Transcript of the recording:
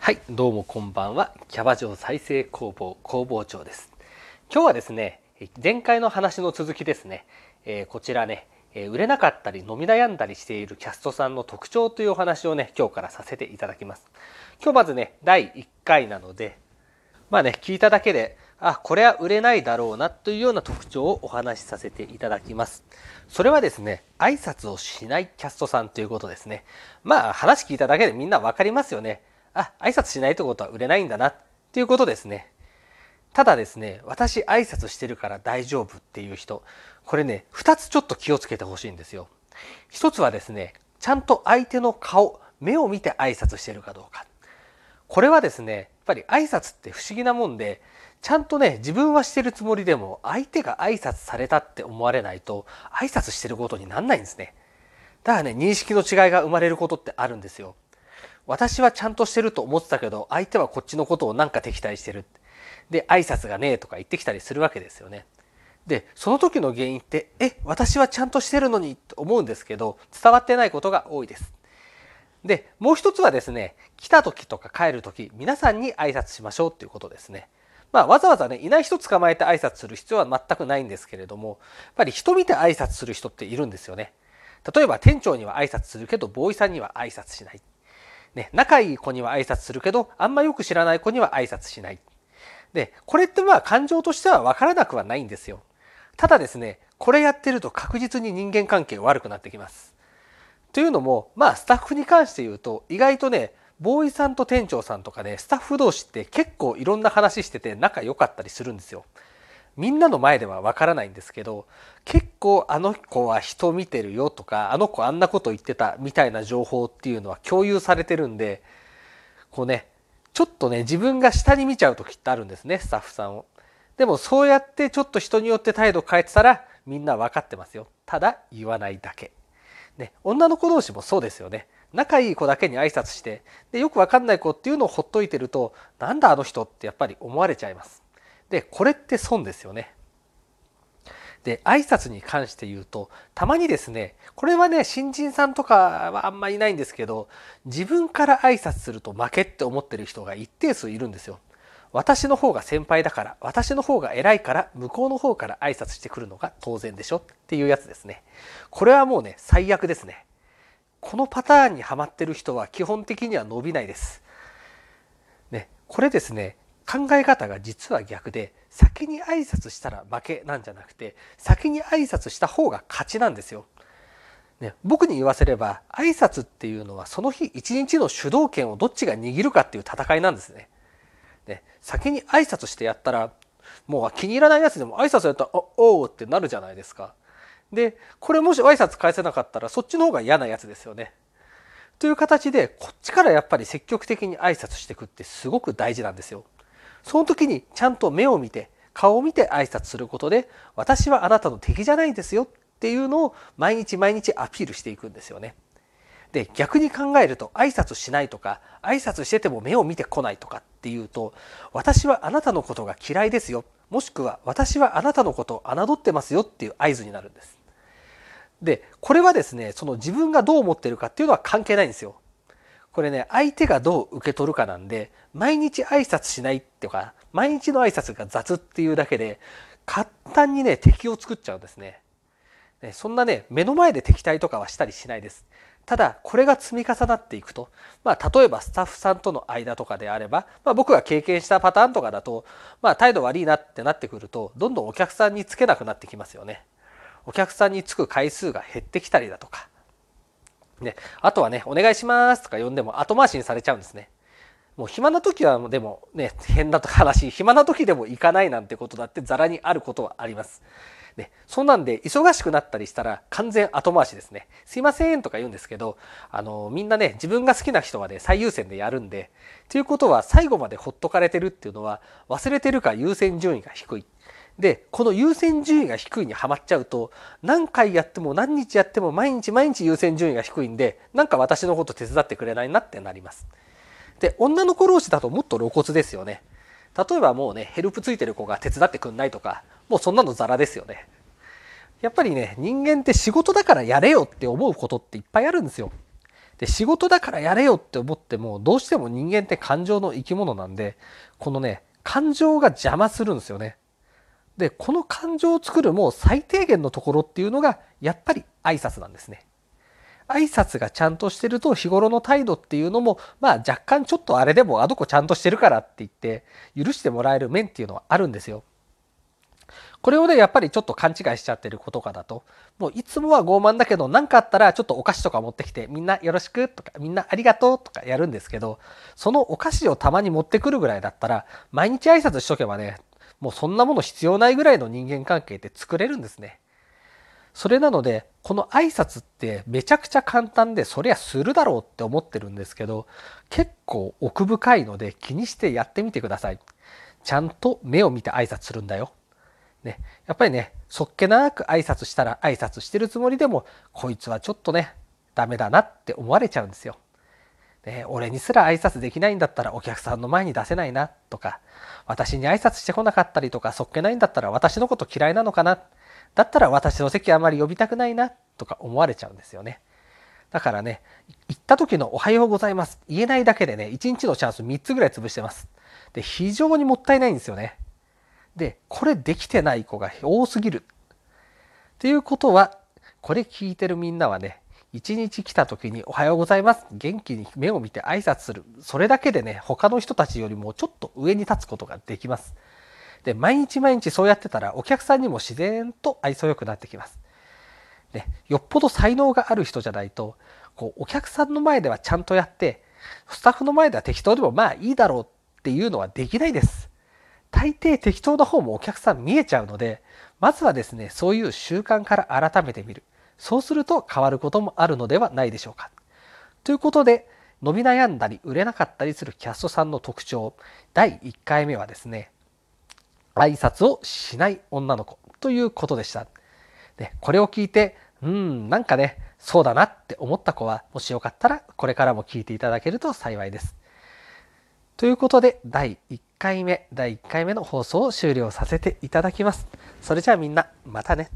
はい、どうもこんばんは。キャバ嬢再生工房工房長です。今日はですね、前回の話の続きですね。えーこちらね、えー売れなかったり飲み悩んだりしているキャストさんの特徴というお話をね、今日からさせていただきます。今日まずね、第1回なので、まあね、聞いただけで、あ、これは売れないだろうなというような特徴をお話しさせていただきます。それはですね、挨拶をしないキャストさんということですね。まあ話聞いただけでみんなわかりますよね。あ、挨拶しないってことは売れないんだなっていうことですね。ただですね、私挨拶してるから大丈夫っていう人、これね、2つちょっと気をつけてほしいんですよ。一つはですね、ちゃんと相手の顔、目を見て挨拶してるかどうか。これはですね、やっぱり挨拶って不思議なもんで、ちゃんとね、自分はしてるつもりでも、相手が挨拶されたって思われないと、挨拶してることになんないんですね。だからね、認識の違いが生まれることってあるんですよ。私はちゃんとしてると思ってたけど、相手はこっちのことをなんか敵対してる。で、挨拶がねえとか言ってきたりするわけですよね。で、その時の原因って、え、私はちゃんとしてるのにと思うんですけど、伝わってないことが多いです。で、もう一つはですね、来た時とか帰る時、皆さんに挨拶しましょうっていうことですね。まあ、わざわざね、いない人捕まえて挨拶する必要は全くないんですけれども、やっぱり人見て挨拶する人っているんですよね。例えば店長には挨拶するけど、ボーイさんには挨拶しない。ね、仲いい子には挨拶するけど、あんまよく知らない子には挨拶しない。で、これってまあ感情としては分からなくはないんですよ。ただですね、これやってると確実に人間関係悪くなってきます。というのも、まあスタッフに関して言うと、意外とね、ボーイさんと店長さんとかね、スタッフ同士って結構いろんな話してて仲良かったりするんですよ。みんなの前ではわからないんですけど、結構あの子は人見てるよとか、あの子あんなこと言ってたみたいな情報っていうのは共有されてるんで、こうね、ちょっとね、自分が下に見ちゃう時ってあるんですね、スタッフさんを。でもそうやってちょっと人によって態度変えてたら、みんな分かってますよ。ただ言わないだけ。ね、女の子同士もそうですよね。仲いい子だけに挨拶して、で、よくわかんない子っていうのをほっといてると、なんだあの人ってやっぱり思われちゃいます。で、これって損ですよね。で、挨拶に関して言うと、たまにですね、これはね、新人さんとかはあんまりいないんですけど、自分から挨拶すると負けって思ってる人が一定数いるんですよ。私の方が先輩だから、私の方が偉いから、向こうの方から挨拶してくるのが当然でしょっていうやつですね。これはもうね、最悪ですね。このパターンにはまってる人は基本的には伸びないです。ね、これですね、考え方が実は逆で、先に挨拶したら負けなんじゃなくて、先に挨拶した方が勝ちなんですよ。ね、僕に言わせれば、挨拶っていうのはその日一日の主導権をどっちが握るかっていう戦いなんですね。ね、先に挨拶してやったら、もう気に入らないやつでも挨拶やったら、おおうってなるじゃないですか。で、これもし挨拶返せなかったら、そっちの方が嫌なやつですよね。という形で、こっちからやっぱり積極的に挨拶していくってすごく大事なんですよ。その時にちゃんと目を見て、顔を見て挨拶することで、私はあなたの敵じゃないですよっていうのを毎日毎日アピールしていくんですよね。で、逆に考えると挨拶しないとか、挨拶してても目を見てこないとかっていうと、私はあなたのことが嫌いですよ。もしくは私はあなたのことを侮ってますよっていう合図になるんです。で、これはですね、その自分がどう思ってるかっていうのは関係ないんですよ。これね、相手がどう受け取るかなんで、毎日挨拶しないっていうか、毎日の挨拶が雑っていうだけで、簡単にね、敵を作っちゃうんですね。ねそんなね、目の前で敵対とかはしたりしないです。ただ、これが積み重なっていくと、まあ、例えばスタッフさんとの間とかであれば、まあ、僕が経験したパターンとかだと、まあ、態度悪いなってなってくると、どんどんお客さんにつけなくなってきますよね。お客さんにつく回数が減ってきたりだとか、ね、あとはね、お願いしますとか呼んでも後回しにされちゃうんですね。もう暇な時はでもね、変な話、暇な時でも行かないなんてことだってザラにあることはあります。ね、そんなんで忙しくなったりしたら完全後回しですね。すいませんとか言うんですけど、あの、みんなね、自分が好きな人はね、最優先でやるんで、ということは最後までほっとかれてるっていうのは忘れてるか優先順位が低い。で、この優先順位が低いにはまっちゃうと、何回やっても何日やっても毎日毎日優先順位が低いんで、なんか私のこと手伝ってくれないなってなります。で、女の子同士だともっと露骨ですよね。例えばもうね、ヘルプついてる子が手伝ってくんないとか、もうそんなのザラですよね。やっぱりね、人間って仕事だからやれよって思うことっていっぱいあるんですよ。で仕事だからやれよって思ってもどうしても人間って感情の生き物なんでこのね感情が邪魔するんですよね。でこの感情を作るもう最低限のところっていうのがやっぱり挨拶なんですね。挨拶がちゃんとしてると日頃の態度っていうのもまあ若干ちょっとあれでもあの子ちゃんとしてるからって言って許してもらえる面っていうのはあるんですよ。これをねやっぱりちょっと勘違いしちゃってる子とかだともういつもは傲慢だけど何かあったらちょっとお菓子とか持ってきてみんなよろしくとかみんなありがとうとかやるんですけどそのお菓子をたまに持ってくるぐらいだったら毎日挨拶しとけばねもうそんなもの必要ないぐらいの人間関係って作れるんですね。それなのでこの挨拶ってめちゃくちゃ簡単でそりゃするだろうって思ってるんですけど結構奥深いので気にしてやってみてください。ちゃんと目を見て挨拶するんだよ。ね、やっぱりねそっけなく挨拶したら挨拶してるつもりでもこいつはちょっとねダメだなって思われちゃうんですよ。ね、俺にすら挨拶できないんだったらお客さんの前に出せないなとか私に挨拶してこなかったりとかそっけないんだったら私のこと嫌いなのかなだったら私の席あまり呼びたくないなとか思われちゃうんですよね。だからね、行った時のおはようございます。言えないだけでね、1日のチャンス3つぐらい潰してます。で、非常にもったいないんですよね。で、これできてない子が多すぎる。っていうことは、これ聞いてるみんなはね、1日来た時におはようございます。元気に目を見て挨拶する。それだけでね、他の人たちよりもちょっと上に立つことができます。で毎日毎日そうやってたらお客さんにも自然と愛想よくなってきます。でよっぽど才能がある人じゃないとこうお客さんの前ではちゃんとやってスタッフの前では適当でもまあいいだろうっていうのはできないです。大抵適当な方もお客さん見えちゃうのでまずはですねそういう習慣から改めてみるそうすると変わることもあるのではないでしょうか。ということで伸び悩んだり売れなかったりするキャストさんの特徴第1回目はですね挨拶をしない女の子ということでした。でこれを聞いてうんなんかねそうだなって思った子はもしよかったらこれからも聞いていただけると幸いです。ということで第1回目第1回目の放送を終了させていただきます。それじゃあみんなまたね。